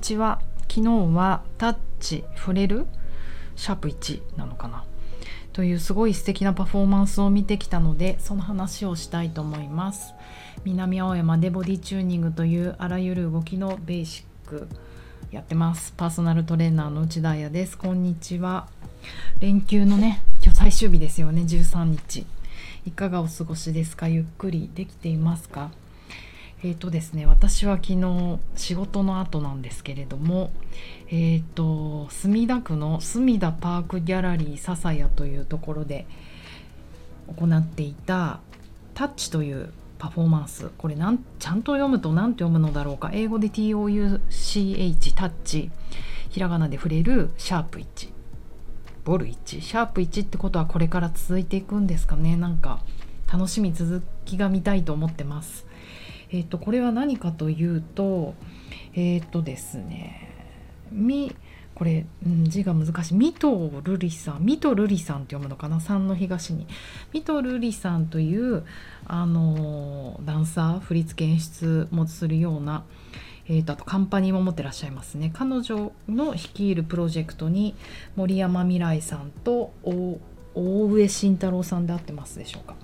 ちは昨日はタッチ触れる？シャープ1なのかな？というすごい素敵なパフォーマンスを見てきたのでその話をしたいと思います。南青山でボディチューニングというあらゆる動きのベーシックやってます。パーソナルトレーナーの内田彩です。こんにちは。連休のね今日最終日ですよね。13日。いかがお過ごしですか？ゆっくりできていますか？えーとですね、私は昨日仕事の後なんですけれども、えーと、墨田区の墨田パークギャラリー笹谷というところで行っていたタッチというパフォーマンスこれなんちゃんと読むと何て読むのだろうか英語で TOUCH タッチひらがなで触れるシャープ1ボル1シャープ1ってことはこれから続いていくんですかね。なんか楽しみ続きが見たいと思ってます。えっ、ー、とこれは何かというとえっ、ー、とですねみこれ、うん、字が難しい。ミトルリさんミトルリさんって読むのかな？三の東に。ミトルリさんというあのダンサー振付演出もするようなえーと、あとカンパニーも持ってらっしゃいますね。彼女の率いるプロジェクトに森山未来さんと大上慎太郎さんで合ってますでしょうか？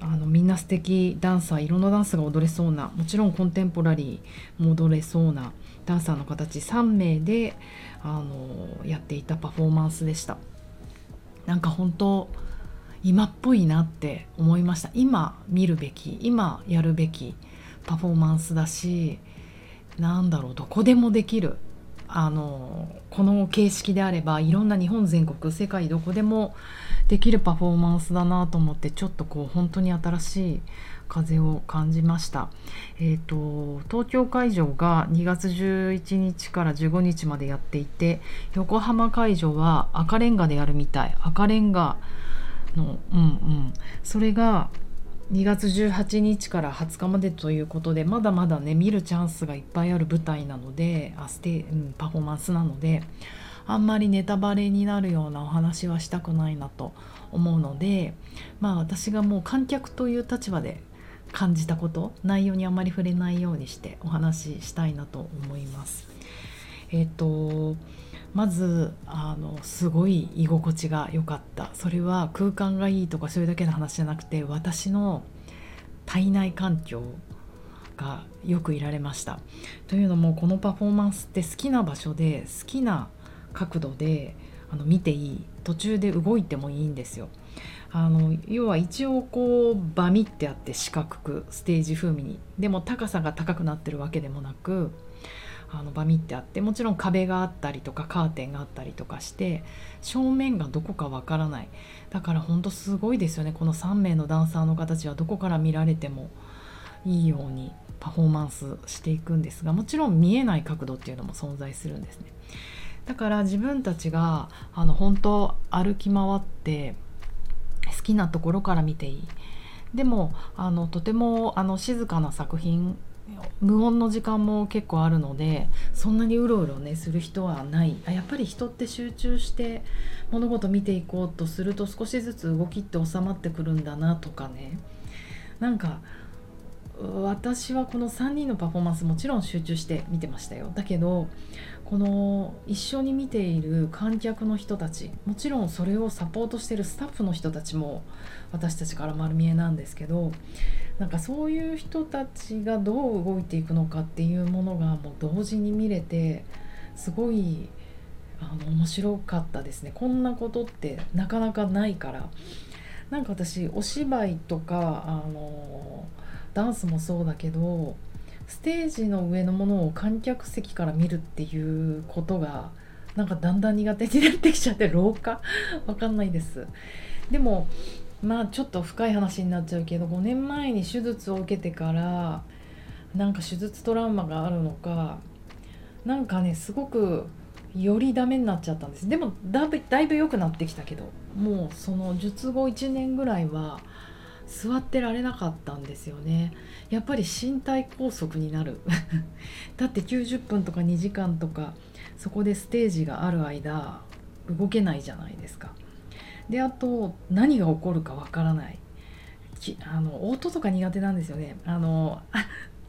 あのみんな素敵ダンサーいろんなダンスが踊れそうなもちろんコンテンポラリーも踊れそうなダンサーの形3名であのやっていたパフォーマンスでした。なんか本当今っぽいなって思いました。今見るべき今やるべきパフォーマンスだしなんだろうどこでもできるあのこの形式であればいろんな日本全国世界どこでもできるパフォーマンスだなと思ってちょっとこう本当に新しい風を感じました、えーと、東京会場が2月11日から15日までやっていて横浜会場は赤レンガでやるみたい。赤レンガのうんうん。それが2月18日から20日までということでまだまだね見るチャンスがいっぱいある舞台なのであステ、うん、パフォーマンスなのであんまりネタバレになるようなお話はしたくないなと思うのでまあ私がもう観客という立場で感じたこと内容にあんまり触れないようにしてお話ししたいなと思います。えっ、とまずあのすごい居心地が良かった。それは空間がいいとかそれだけの話じゃなくて私の体内環境がよくいられました。というのもこのパフォーマンスって好きな場所で好きな角度であの見ていい。途中で動いてもいいんですよ。あの要は一応こうバミってあって四角くステージ風味に。でも高さが高くなってるわけでもなくあのバミってあってもちろん壁があったりとかカーテンがあったりとかして正面がどこかわからない。だからほんとすごいですよね。この3名のダンサーの形はどこから見られてもいいようにパフォーマンスしていくんですがもちろん見えない角度っていうのも存在するんですね。だから自分たちがあの本当歩き回って好きなところから見ていい。でもあのとてもあの静かな作品無音の時間も結構あるのでそんなにうろうろねする人はない。あやっぱり人って集中して物事見ていこうとすると少しずつ動きって収まってくるんだなとかね。なんか私はこの3人のパフォーマンスもちろん集中して見てましたよ。だけどこの一緒に見ている観客の人たちもちろんそれをサポートしてるスタッフの人たちも私たちから丸見えなんですけどなんかそういう人たちがどう動いていくのかっていうものがもう同時に見れてすごいあの面白かったですね。こんなことってなかなかないから。なんか私お芝居とかあのダンスもそうだけどステージの上のものを観客席から見るっていうことがなんかだんだん苦手になってきちゃって廊下？わかんないです。でもまあちょっと深い話になっちゃうけど5年前に手術を受けてからなんか手術トラウマがあるのかなんかねすごくよりダメになっちゃったんです。でもだいぶだいぶ良くなってきたけどもうその術後1年ぐらいは座ってられなかったんですよね。やっぱり身体拘束になる。だって90分とか2時間とかそこでステージがある間動けないじゃないですか。であと何が起こるかわからない。あの音とか苦手なんですよね。あの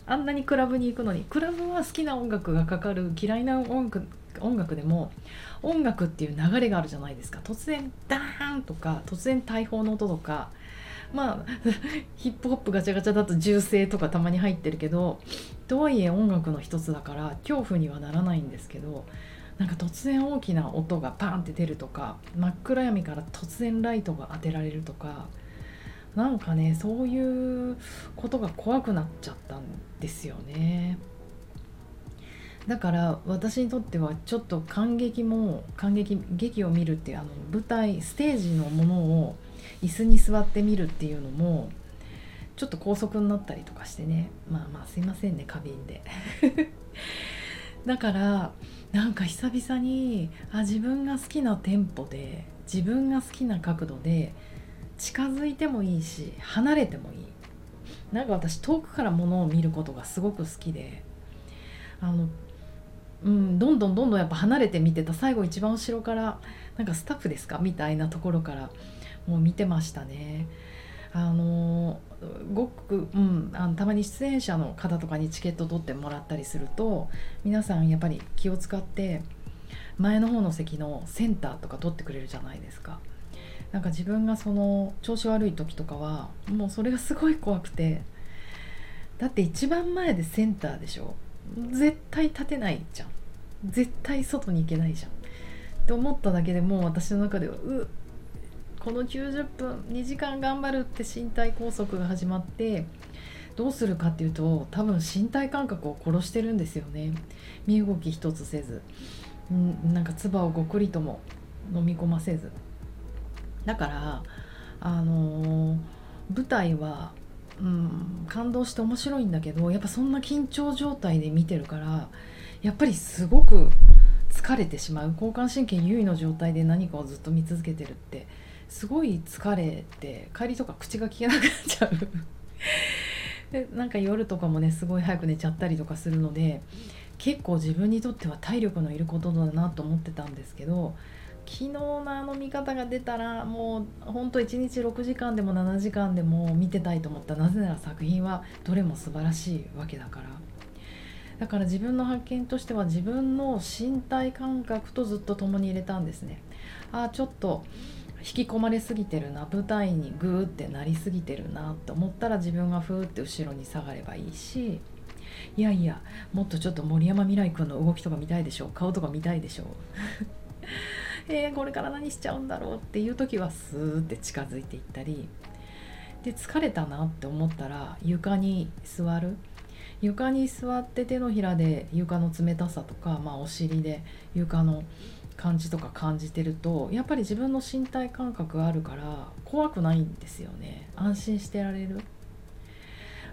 あんなにクラブに行くのに。クラブは好きな音楽がかかる嫌いな音楽音楽でも音楽っていう流れがあるじゃないですか。突然ダーンとか突然大砲の音とか。まあ ヒップホップガチャガチャだと銃声とかたまに入ってるけどとはいえ音楽の一つだから恐怖にはならないんですけどなんか突然大きな音がパンって出るとか真っ暗闇から突然ライトが当てられるとかなんかねそういうことが怖くなっちゃったんですよね。だから私にとってはちょっと感激も感激劇を見るっていうあの舞台ステージのものを椅子に座ってみるっていうのもちょっと高速になったりとかしてねまあまあすいませんね過敏で だからなんか久々にあ自分が好きなテンポで自分が好きな角度で近づいてもいいし離れてもいい。なんか私遠くからものを見ることがすごく好きであのうん、どんどんどんどんやっぱ離れて見てた。最後一番後ろからなんかスタッフですか？みたいなところからもう見てましたね。あのごく、うん、あのたまに出演者の方とかにチケット取ってもらったりすると皆さんやっぱり気を使って前の方の席のセンターとか取ってくれるじゃないですか。なんか自分がその調子悪い時とかはもうそれがすごい怖くてだって一番前でセンターでしょ。絶対立てないじゃん。絶対外に行けないじゃん。って思っただけでもう私の中ではうこの90分2時間頑張るって身体拘束が始まってどうするかっていうと多分身体感覚を殺してるんですよね。身動き一つせず。んなんか唾をごくりとも飲み込ませず。だからあのー、舞台は、うん、感動して面白いんだけどやっぱそんな緊張状態で見てるからやっぱりすごく疲れてしまう。交感神経優位の状態で何かをずっと見続けてるってすごい疲れて帰りとか口が利けなくなっちゃう。でなんか夜とかもねすごい早く寝ちゃったりとかするので結構自分にとっては体力のいることだなと思ってたんですけど昨日のあの見方が出たらもうほんと1日6時間でも7時間でも見てたいと思ったなぜなら作品はどれも素晴らしいわけだから。だから自分の発見としては自分の身体感覚とずっと共に入れたんですね。ああちょっと引き込まれすぎてるな舞台にグーってなりすぎてるなって思ったら自分がふーって後ろに下がればいいしいやいやもっとちょっと森山未來君の動きとか見たいでしょ顔とか見たいでしょ えー、これから何しちゃうんだろうっていう時はスーって近づいていったりで疲れたなって思ったら床に座る。床に座って手のひらで床の冷たさとか、まあ、お尻で床の感じとか感じてるとやっぱり自分の身体感覚があるから怖くないんですよね。安心してられる。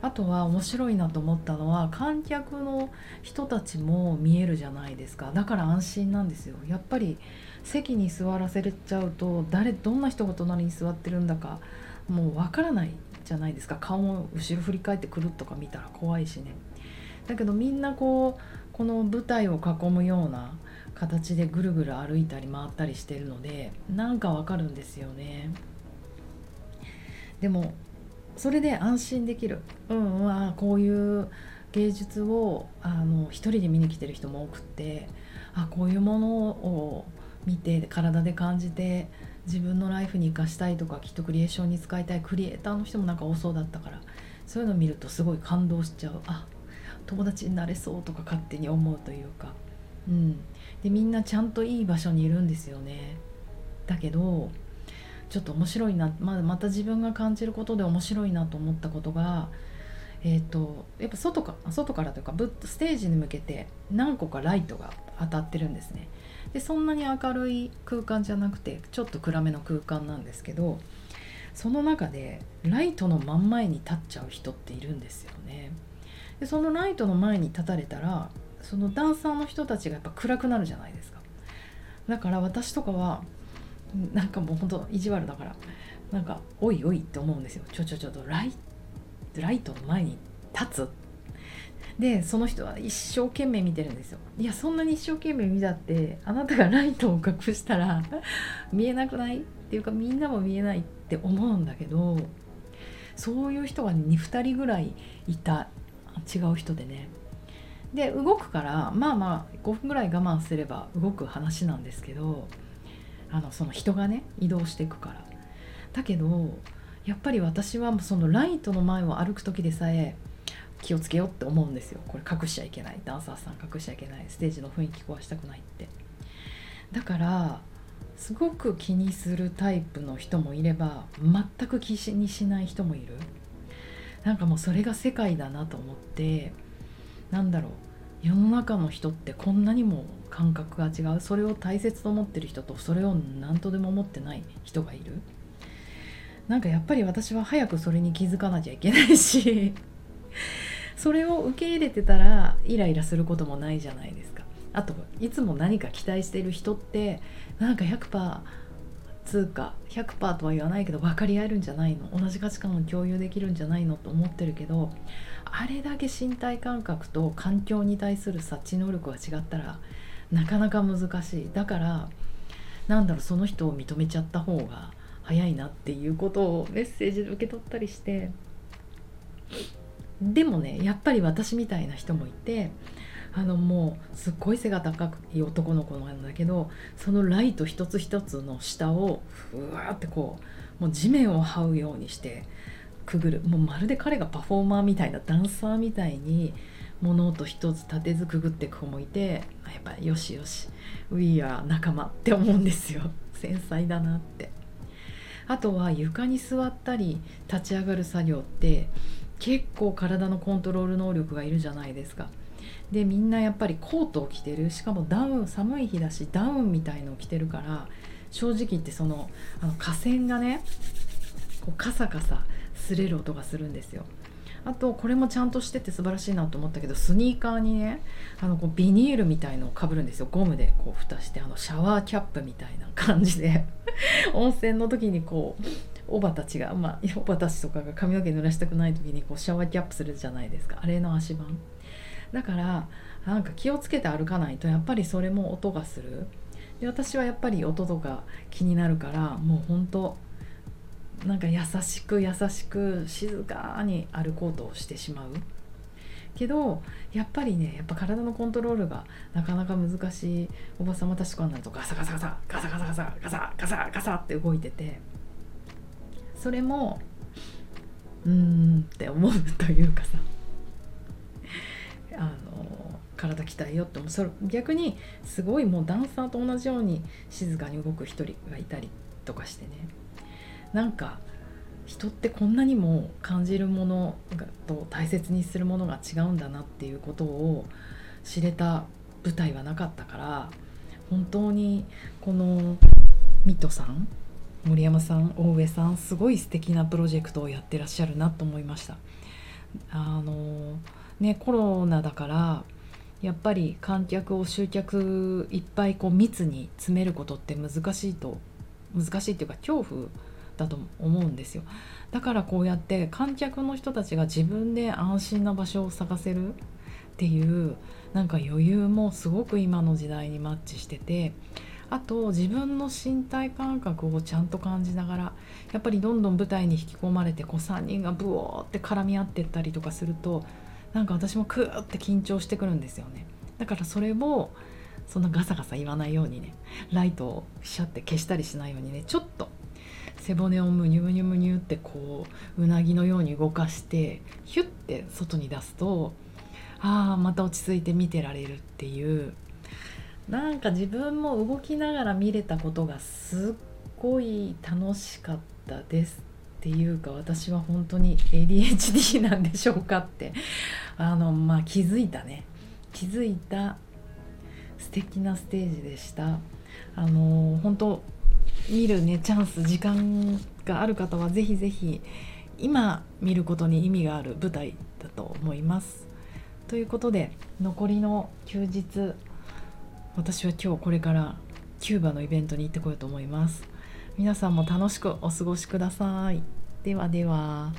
あとは面白いなと思ったのは観客の人たちも見えるじゃないですか。だから安心なんですよ。やっぱり席に座らせちゃうと誰どんな人が隣に座ってるんだかもうわからないじゃないですか。顔も後ろ振り返ってくるとか見たら怖いしね。だけどみんなこうこの舞台を囲むような形でぐるぐる歩いたり回ったりしてるのでなんかわかるんですよね。でもそれで安心できる。うんうんあこういう芸術をあの一人で見に来てる人も多くってあこういうものを見て体で感じて自分のライフに生かしたいとかきっとクリエーションに使いたいクリエイターの人もなんか多そうだったからそういうのを見るとすごい感動しちゃう。あ友達になれそうとか勝手に思うというか。うん。でみんなちゃんといい場所にいるんですよね。だけどちょっと面白いなままた自分が感じることで面白いなと思ったことがえーと、やっぱ外か外からというかステージに向けて何個かライトが当たってるんですね。でそんなに明るい空間じゃなくてちょっと暗めの空間なんですけどその中でライトの真ん前に立っちゃう人っているんですよね。でそのライトの前に立たれたらそのダンサーの人たちがやっぱ暗くなるじゃないですか。だから私とかはなんかもうほんと意地悪だからなんか「おいおい」って思うんですよ。ちょちょちょとライライトの前に立つ。でその人は一生懸命見てるんですよ。いやそんなに一生懸命見たってあなたがライトを隠したら見えなくないっていうかみんなも見えないって思うんだけどそういう人が、ね、2人ぐらいいた。違う人でね。で動くからまあまあ5分ぐらい我慢すれば動く話なんですけどあのその人がね移動していくから。だけどやっぱり私はそのライトの前を歩く時でさえ気をつけようって思うんですよ。これ隠しちゃいけない。ダンサーさん隠しちゃいけない。ステージの雰囲気壊したくないって。だからすごく気にするタイプの人もいれば全く気にしない人もいる。なんかもうそれが世界だなと思ってなんだろう。世の中の人ってこんなにも感覚が違う。それを大切と思ってる人とそれを何とでも思ってない人がいる。なんかやっぱり私は早くそれに気づかなきゃいけないし。それを受け入れてたらイライラすることもないじゃないですか。あといつも何か期待してる人ってなんか100%通貨100%とは言わないけど分かり合えるんじゃないの？同じ価値観を共有できるんじゃないのと思ってるけどあれだけ身体感覚と環境に対する察知能力が違ったらなかなか難しい。だからなんだろうその人を認めちゃった方が早いなっていうことをメッセージで受け取ったりして。でもねやっぱり私みたいな人もいてあのもうすっごい背が高い男の子なんだけどそのライト一つ一つの下をふわってこうもう地面を這うようにしてくぐる。もうまるで彼がパフォーマーみたいなダンサーみたいに物音一つ立てずくぐっていく子もいてやっぱよしよし We are 仲間って思うんですよ。繊細だなって。あとは床に座ったり立ち上がる作業って結構体のコントロール能力がいるじゃないですか。でみんなやっぱりコートを着てる。しかもダウン寒い日だしダウンみたいのを着てるから正直言ってそのあの河川がねこうカサカサ擦れる音がするんですよ。あとこれもちゃんとしてて素晴らしいなと思ったけどスニーカーにねあのこうビニールみたいのをかぶるんですよ。ゴムでこう蓋してあのシャワーキャップみたいな感じで。温泉の時にこうおばたちがまあおばたちとかが髪の毛濡らしたくない時にこうシャワーキャップするじゃないですか。あれの足盤。だからなんか気をつけて歩かないとやっぱりそれも音がする。で私はやっぱり音とか気になるからもうほんとなんか優しく優しく静かに歩こうとしてしまう。けどやっぱりねやっぱ体のコントロールがなかなか難しい。おばさまたちとかになるとガサガサガサガサガサガサガサガサガサって動いててそれもうーんって思うというかさ。あの体鍛えようってそれ逆にすごいもうダンサーと同じように静かに動く一人がいたりとかしてね。なんか人ってこんなにも感じるものと大切にするものが違うんだなっていうことを知れた舞台はなかったから本当にこのミトさん森山さん大上さんすごい素敵なプロジェクトをやってらっしゃるなと思いました。あのねコロナだからやっぱり観客を集客いっぱいこう密に詰めることって難しいと難しいっていうか恐怖だと思うんですよ。だからこうやって観客の人たちが自分で安心な場所を探せるっていうなんか余裕もすごく今の時代にマッチしててあと自分の身体感覚をちゃんと感じながらやっぱりどんどん舞台に引き込まれてこう3人がブオーって絡み合ってったりとかするとなんか私もクーって緊張してくるんですよね。だからそれをそんなガサガサ言わないようにねライトをシャって消したりしないようにねちょっと背骨をムニュムニュムニュってこううなぎのように動かしてヒュッて外に出すとああまた落ち着いて見てられるっていうなんか自分も動きながら見れたことがすっごい楽しかったです。ていうか私は本当に ADHD なんでしょうかって。あのまあ気づいたね。気づいた素敵なステージでした。あの本当見るねチャンス時間がある方はぜひぜひ今見ることに意味がある舞台だと思います。ということで残りの休日私は今日これからキューバのイベントに行ってこようと思います。皆さんも楽しくお過ごしください。电话电话。